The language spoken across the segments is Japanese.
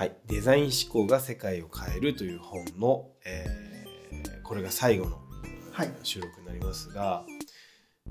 はい、デザイン思考が世界を変えるという本の、えーこれが最後のはい。収録になりますが、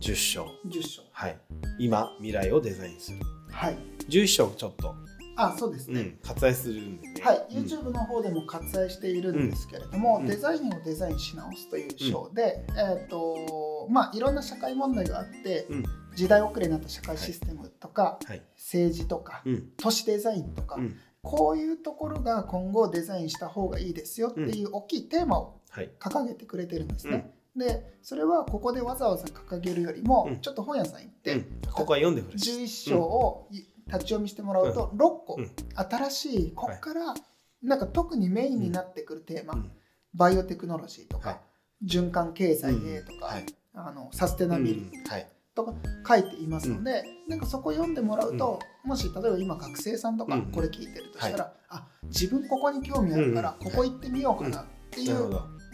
10章、10章。はい、今未来をデザインする。はい。11章ちょっと、あそうですね、うん、割愛するんでね。はい、うん。YouTube の方でも割愛しているんですけれども、うん。デザインをデザインし直すという章で、えっ、とまあいろんな社会問題があって、うん。時代遅れになった社会システムとか、はい、政治とか、うん、都市デザインとか、うん、こういうところが今後デザインした方がいいですよっていう大きいテーマをはい、掲げてくれてるんですね。でそれはここでわざわざ掲げるよりも、うん。ちょっと本屋さん行って、うん、ここは読んでほしい。11章を立ち読みしてもらうと、6個、うん。新しいここからなんか特にメインになってくるテーマ、うん。バイオテクノロジーとか、はい。循環経済へとか、はい、あのサステナビリティうん。はい、とか書いていますので、なんかそこ読んでもらうと、もし例えば今学生さんとかうんこれ聞いてるとしたら、あ自分ここに興味あるからうんここ行ってみようかなっていう。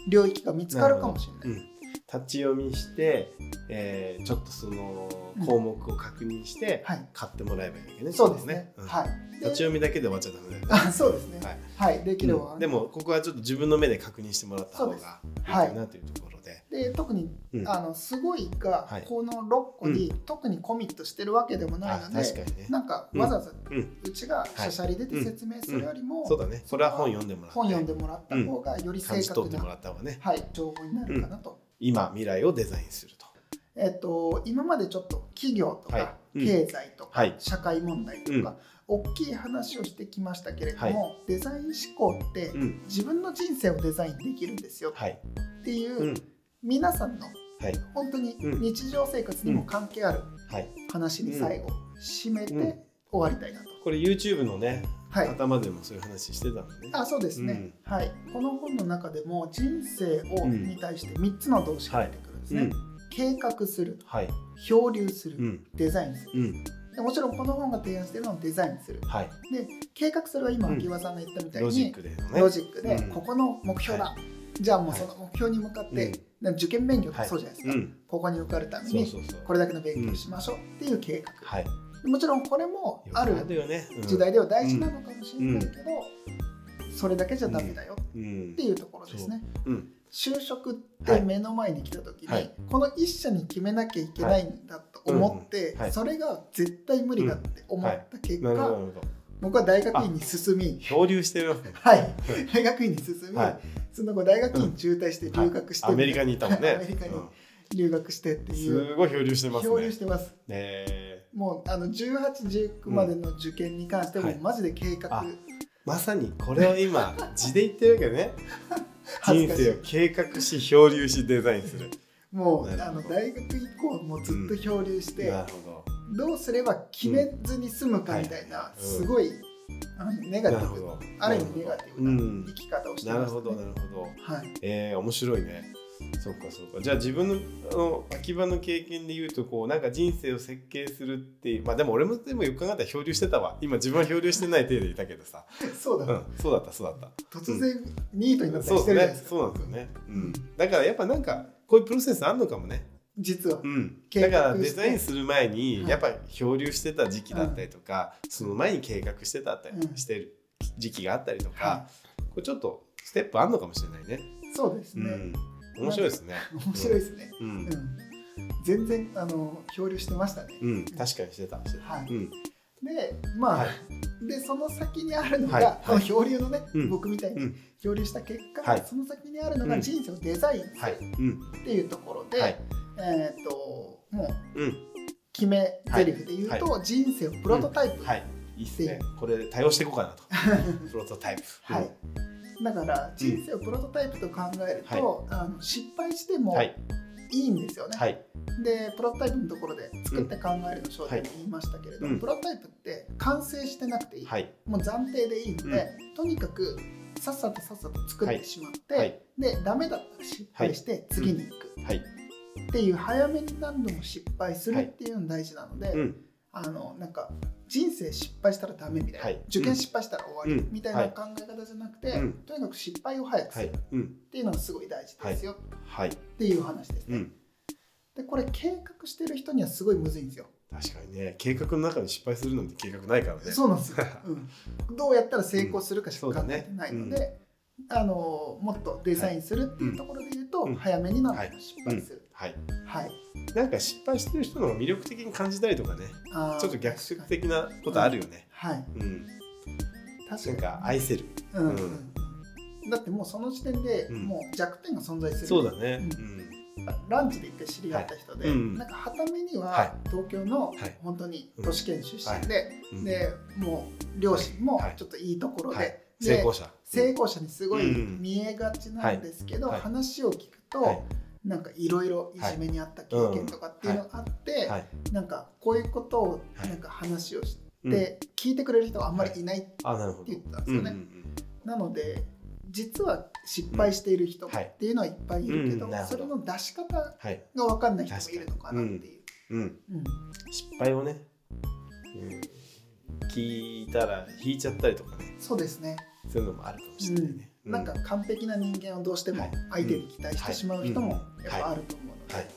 領域が見つかるかもしれない。うん、立ち読みして、えーちょっとその項目を確認してはい、買ってもらえばいいわけね。そうですね。うん。はい。で立ち読みだけで終わっちゃダメだよね。あそうですね。はい。はい、できれば、うん。でもここはちょっと自分の目で確認してもらった方がいいかなというところで。で特に、うんあのすごいがはいこの6個に特にコミットしてるわけでもないあので、確かにね。なんかわざわざうちがしゃしゃり出て説明するよりも、そうだね。それは本読んでもらって。本読んでもらった方がより正確な。はい、情報になるかなと。今未来をデザインすると。えっと今までちょっと企業とか、経済とか、はい社会問題とか、大きい話をしてきましたけれども、デザイン思考って、うん、自分の人生をデザインできるんですよはい。っていう、うん、皆さんのはい。本当にうん。日常生活にも関係あるはい。話に最後締めてうん。終わりたいなと。これ YouTube のね、はい、頭でもそういう話してたもんね。あそうですね、はい、この本の中でも人生を、うんに対して3つの動詞が出てくるんですね、うん、計画するはい。漂流する、うん、デザインする。うん、でもちろんこの本が提案しているのはデザインする。はい。で計画するは今うん秋葉さんが言ったみたいに、ロジックでのね。ロジックで、うん。ここの目標だ、じゃあもうその目標に向かって、受験勉強そうじゃないですか、うん、ここに受かるために。これだけの勉強しましょうっていう計画、はい。もちろんこれもある時代では大事なのかもしれないけど、それだけじゃダメだようん。っていうところですね。う。ん、就職って目の前に来た時に、はい。この一社に決めなきゃいけないんだと思って、うん。うんはい。それが絶対無理だって思った結果、なるほどなるほど。僕は大学院に進み、漂流してるわけ。ね。はい、大学院に進み、はいその後大学院中退して留学して、アメリカにいたもんね。アメリカに留学してってうんいう、すごい漂流してますね。漂流してます。ねもうあの18、19までの受験に関しても、はい。マジで計画、あまさにこれを今字で言ってるわけね。人生を計画し漂流しデザインする。もうあの大学以降もずっと漂流して、なるほど。うすれば決めずに済むかみたいな、うん。すごいあのネど。ガティブ。ある意味ネガティブうなん生き方をしてます、ねなるほどなるほど。はい、えー、面白いね。そうかそうか。じゃあ自分のあの秋葉の経験で言うとこうなんか人生を設計するっていうまあでも俺もでもよく考えたら漂流してたわ。今自分は漂流してない体でいたけどさ。そうだ、うん、そうだったそうだった。突然ニートになったりしそうですねてるじゃないですか、そうなんですよね、ううんん、だからやっぱなんかこういうプロセスあんのかもね、実は、うん、だからデザインする前にはい。やっぱ漂流してた時期だったりとか、その前に計画してたったりうん。してる時期があったりとか、はこれちょっとステップあんのかもしれないね、い、そうですね、うん、面白いですね。面白いですね、うん、うん。全然あの漂流してましたね、うん、確かにしてたしてた、はい。うん、でまあ、はい。でその先にあるのが、はい。はい。この漂流のね、うん。僕みたいにうん。漂流した結果、はい。その先にあるのがうん。人生をデザインすはい。るうん。っていうところで、はいえっ、ともううん。決め台詞で言うと、人生をプロトタイプ、はい。いいっすね。これで対応していこうかなと。プロトタイプ。はい、だから人生をプロトタイプと考えると、あの失敗してもはい。いいんですよね。はい。でプロトタイプのところで作って考えるの章でも言いましたけれども、うん。プロトタイプって完成してなくていい、はい。もう暫定でいいので、とにかくさっさとさっさと作ってしまって、はい。でダメだったら失敗して次に行く。はいっていう早めに何度も失敗するっていうの大事なので、うん。あのなんか人生失敗したらダメみたいな、はい。受験失敗したら終わりうん。みたいな考え方じゃなくて、うん。とにかく失敗を早くすはるっていうのがすごい大事ですよ。はい。っていう話ですね。うん。でこれ計画してる人にはすごいむずいんですよ。確かにね。計画の中で失敗するなんて計画ないからね。そうなんですよ、うん、どうやったら成功するかしか考えてないので、あのもっとデザインするっていうところで言うと、うん。早めになんはい失敗する、はい。はい。なんか失敗してる人の方が魅力的に感じたりとかね。ちょっと逆説的なことあるよね。はい。うん。確か愛せる。うんうん。うん。だってもうその時点でうん。もう弱点が存在する、そうだね。ううん。ランチで一回知り合った人で、はい。うん。なんかはためにはは東京のはい。本当に都市圏出身で、うん。でもう両親もはい。ちょっといいところで,、はい。で成功者。成功者にすごいうん。見えがちなんですけど、はい。話を聞くと、はいなんかいろいろいじめにあった経験とかっていうのがあって、はい。なんかこういうことをはいなんか話をしうん。て聞いてくれる人があんまりいないって言ってたんですよね。うんうんなので実は失敗している人っていうのはいっぱいいるけど,、それの出し方がはい。分かんない人もいるのかなっていう。うん。うん。失敗をねうん。聞いたら引いちゃったりとかね。そうですね、そういうのもあるかもしれないね。うんなんか完璧な人間をどうしても相手に期待してしまう人もやっぱあると思うので、はい。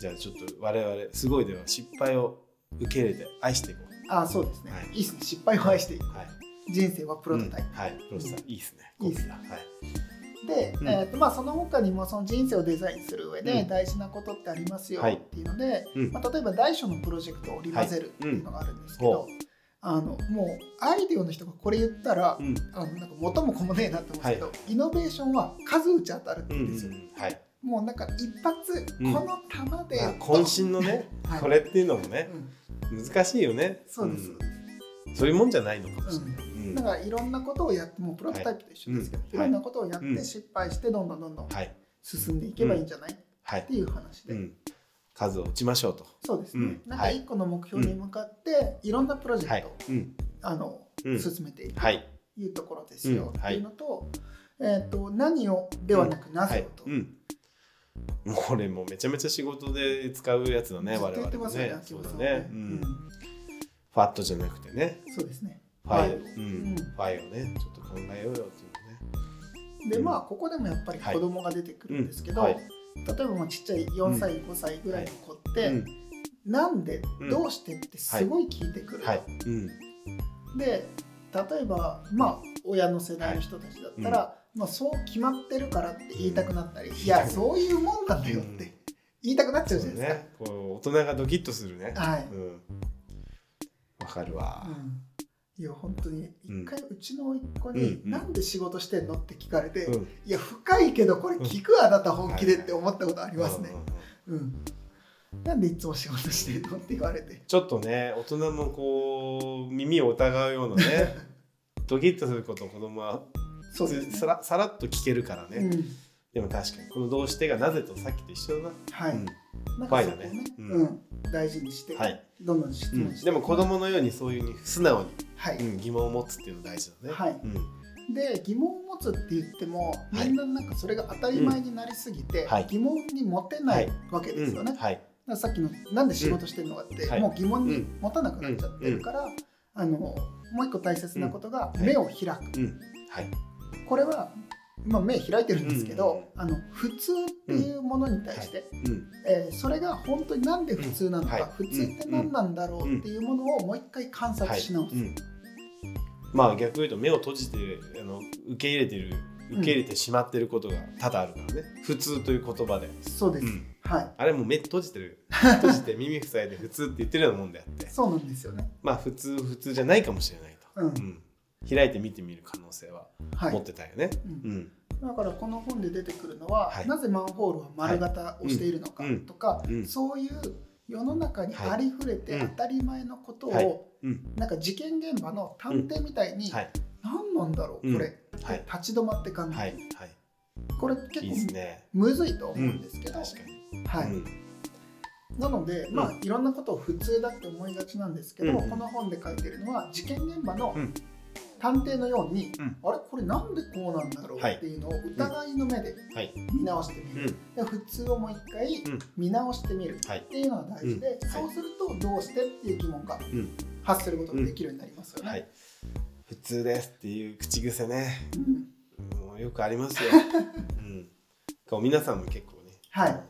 じゃあちょっと我々すごいでは失敗を受け入れて愛していこああそうですね、はい。い、いですね。失敗を愛していくう。はい。人生はプロトタイプ、うん。はい。プロトタイプ。いいですね。いいっすコピーだ。はい。で、うん。えーとまあ、その他にもその人生をデザインする上でうん。大事なことってありますよはい。っていうので、うん。まあ、例えば大小のプロジェクトを織り交ぜるっていうのがあるんですけど、はいあのもうアイデアの人がこれ言ったら、うん。あのなんか元も子もねえなって思うんですけど、イノベーションは数打ち当たるってうんうん言うんですよ、はい。もうなんか一発、うん。この球で、まあ渾身のねはい。これっていうのもねうん。難しいよね。そうです、ん。そういうもんじゃないのかもしれない。うん。だからいろんなことをやってもうプロトタイプと一緒ですけど、はい。いろんなことをやっうん。て失敗してどんどんどんどんはい。進んでいけばいいんじゃない、はいっていう話で、うん数を打ちましょうと。そうですね、うん。なんか一個の目標に向かっていろんなプロジェはいクトを、うん。あのうん。進めていくとはい。いうところですよ、っていうのと,、えー、と何をではなくなぜをと、これもうめちゃめちゃ仕事で使うやつだね我々ね。ねそうだね。うん。ファットじゃなくてね。そうですね。 Why Why うん。うん。 Why をねちょっと考えようよっていうのね。でまあここでもやっぱり子供が出てくるんですけど、はい例えばまあちっちゃい4歳、5歳ぐらいの子って、うん。なんで、うん。どうしてってすごい聞いてくるで例えばまあ親の世代の人たちだったら、まあ、そう決まってるからって言いたくなったり、いやそういうもんなんだよって言いたくなっちゃうじゃないですか。ね。こう大人がドキッとするね。はい。うん。わかるわ。うんいや本当にうん。一回うちの甥っ子に「うんなんで仕事してんの?」って聞かれて「うんいや深いけどこれ聞くあなた本気で」って思ったことありますね。うんなんでいつも仕事してんの？って言われて。ちょっとね大人もこう耳を疑うようなね ドキッとすることを子供はそうですね。さらさらっと聞けるからね、うん。でも確かにこの「どうして」がなぜとさっきと一緒だな、はい、うんなんかそこねね、うん。うん大事にして、はい。どんどん質うん問して、でも子供のようにそういうふうに素直に、はい、うん疑問を持つっていうの大事だね。はい。うん。で疑問を持つって言ってもはい。みんななんかそれが当たり前になりすぎて、はい。疑問に持てないわけですよね。うん。はい。だからさっきの「なんで仕事してるのか」って、はい。もう疑問に持たなくなっちゃってるから、あのもう一個大切なことがうん。目を開く、うん。はい。これは、まあ、目開いてるんですけど、うん。あの普通っていうものに対して、うん。えーそれが本当になんで普通なのか、うん。はい。普通って何なんだろうっていうものをもう一回観察し直す。うん。まあ逆に言うと目を閉じてあの受け入れてる受け入れてしまってることが多々あるからね、普通という言葉で、そうです、うん。はい。あれも目閉じてる。閉じて耳塞いで普通って言ってるようなもんであって。そうなんですよね。まあ普通普通じゃないかもしれないと、うん。うん開いて見てみる可能性ははい。持ってたよね。うん。うん。だからこの本で出てくるのは、はい。なぜマンホールは丸型をしているのかはい。うんとか、うん。そういう世の中にありふれてはい。当たり前のことを、はい。うん。なんか事件現場の探偵みたいに、はい。何なんだろううん。これ、はい。立ち止まって考える、これ結構ね。むずいと思うんですけど、確かに。はい。うん。なので、まあいろんなことを普通だって思いがちなんですけど、うん。この本で書いてるのは事件現場のうん探偵のように、うんあれ？これなんでこうなんだろう？はいっていうのを疑いの目ではい。見直してみる、うんで普通をもう一回うん見直してみるはいっていうのが大事で、うんそうするとどうしてっていう疑問がうん発することができるようになりますよね。はい。普通ですっていう口癖ね。うんもうよくありますよ。うん。こう皆さんも結構ね。はい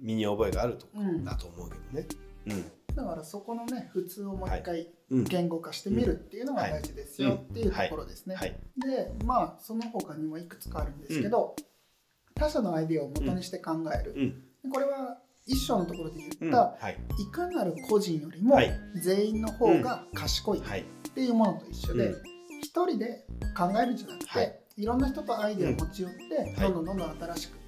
身に覚えがあるとだと思うけどね。うん。だからそこのね普通をもう一回うん言語化してみるっていうのが大事ですよっていうところですね。はい。でまあその他にもいくつかあるんですけど、他者のアイデアを元にして考える、うん。これは一章のところでうん言った、はい。いかなる個人よりもはい。全員の方が賢いっはいてい。うものと一緒で、うん。一人で考えるんじゃなくて、はい。い、ろんな人とアイデアを持ち寄って、はい。どんどんどんどん新しく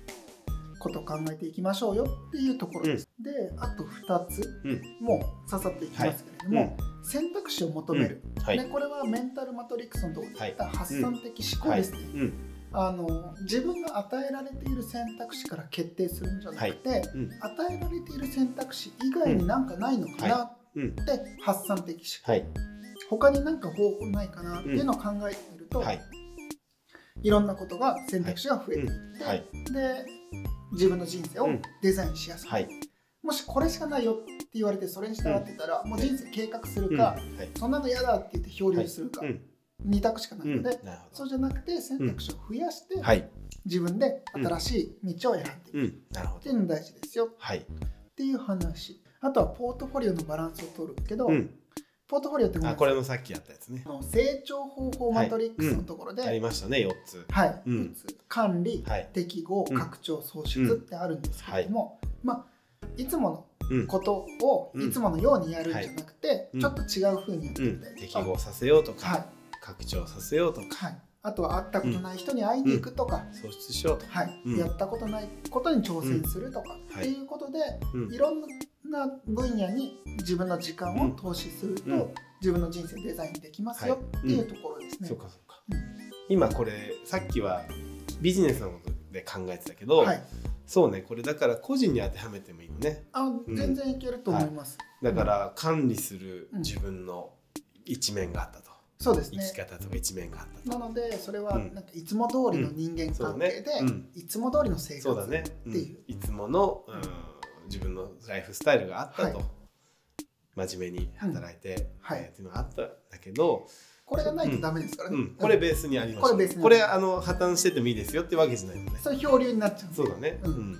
ことを考えていきましょうよっていうところです。であと2つ、うん。もうささっといきますけれども、選択肢を求める、はい。でこれはメンタルマトリックスのところで言ったはい。発散的思考ですね、うん。あの自分が与えられている選択肢から決定するんじゃなくて、うん。与えられている選択肢以外になんかないのかなうんって発散的思考、はい。他になんか方法ないかなっていうのを考えてみると、はい。いろんなことが選択肢が増えていって、はい。で自分の人生をうん。デザインしやすい、はい。もしこれしかないよって言われてそれに従ってたら、もう人生計画するうん。か、はい。そんなの嫌だって言って漂流するか、うん。二択しかないので、そうじゃなくて選択肢を増やして、自分で新しい道を選んでいく。っていうのが大事ですよ。はい。っていう話。あとはポートフォリオのバランスを取るけど、うんポートフォリオってもうあこれのさっきやったやつね。あの成長方法マトリックスのところで、ありましたね4つ。はい、うん。管理、はい。適合、うん。拡張、創出ってあるんですけれども、まあ、いつもうんのことをうん。いつものようにやるんじゃなくて、うん。ちょっと違う風にやってうんみたりと適か、合させようとはい。か拡張させようとか。はい、あとは会ったことない人に会いに行くとか、創出しようとか。はい。うん。やったことないことに挑戦するとか、うんっていうことで、うん。いろんな分野に自分の時間を投資すると、うん。自分の人生デザインできますよはい。っていうところですね。そうかそうか。うん。今これさっきはビジネスのことで考えてたけどはい、そうねこれだから個人に当てはめてもいいのね。あん。全然いけると思います。だから管理するうん自分の一面があったと。そうですね。生き方とか一面があったと。なのでそれはうん。なんかいつも通りの人間関係で、いつも通りの生活そうだね、うん。っていういつもの、うん自分のライフスタイルがあったと、はい。真面目に働いて、はい。えーっていうのがあったんだけど、これがないとダメですからね、うん、これベースにありましたこれベースにこれあの破綻しててもいいですよってわけじゃないのね。それ漂流になっちゃう。そうだね、ううん。ん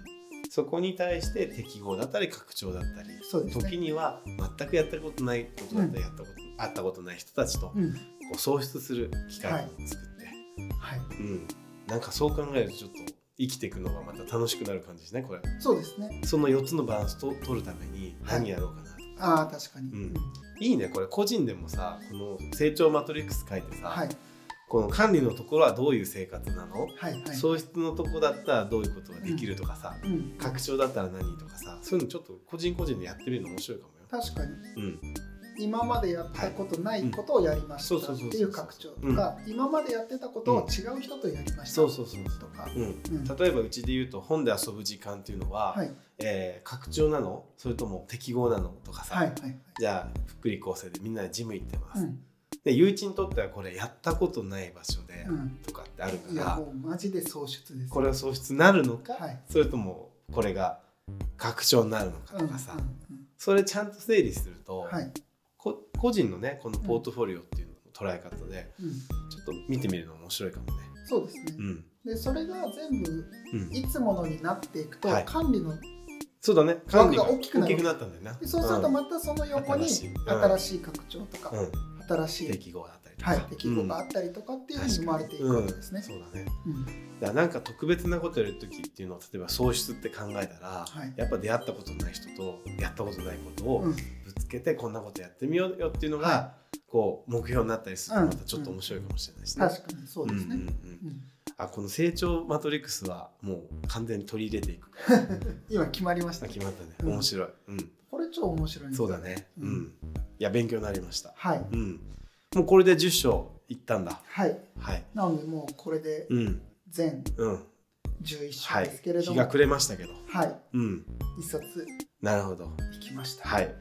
そこに対して適合だったり拡張だったりそうですね。時には全くやったことないことだったりやったこと、会ったことない人たちとこうん。う創出する機会を作って、はい、うん、なんかそう考えるとちょっと生きていくのがまた楽しくなる感じですねこれ。そうですね。その4つのバランスと取るために何やろうかな、ああ確かに、うん。い、いねこれ。個人でもさこの成長マトリックス書いてさ、はい。この管理のところはどういう生活なの、はいはい。創出のとこだったらどういうことができるとかさ、うん、拡張だったら何とかさそういうのちょっと個人個人でやってみるの面白いかもよ。確かに。うん、今までやったことないことをやりましうんたっていう拡張とか、今までやってたことを違う人とやりました。そうそうそうとか、例えばうちで言うと本で遊ぶ時間っていうのは、はい。えー拡張なの？それとも適合なのとかさ、はいはいはい。じゃあ福利厚生でみんなでジム行ってます。うん。でゆういちにとってはこれやったことない場所でうん。とかってあるかいやら、もうマジで創出です。これは創出になるのか、はい。それともこれが拡張になるのかうんとかさ、うんうんそれちゃんと整理すると、はい。こ個人のねこのポートフォリオっていうのの捉え方でうん、ちょっと見てみるの面白いかもね。そうですね、うん。でそれが全部うん、いつものになっていくと、はい。管理のそうだね。枠が大きくなる。大きくなったんだよな。でそうするとまたその横に新しい。拡張とか、新しい、適合だったりとか、はい、適合があったりとかっていうふうに生まれていくわけですね。そうだねうんだからなんか特別なことやる時っていうのを例えば創出って考えたら、はいやっぱ出会ったことない人とやったことないことをうんぶつけてこんなことやってみようよっていうのが、はこう目標になったりするとうんまたちょっと面白いかもしれないしね。確かにそうですね。うんうんうんうんあこの成長マトリックスはもう完全に取り入れていく。今決まりましあたね決まったね。うん面白い。うん。これ超面白いそうだね。ううんん。いや勉強になりました。はいうん。もうこれで10章いったんだ。はいはい。なのでもうこれでうん。全うん。11章はいですけれ。ども日が暮れましたけど。はいうん。一冊なるほど。いきましたはい。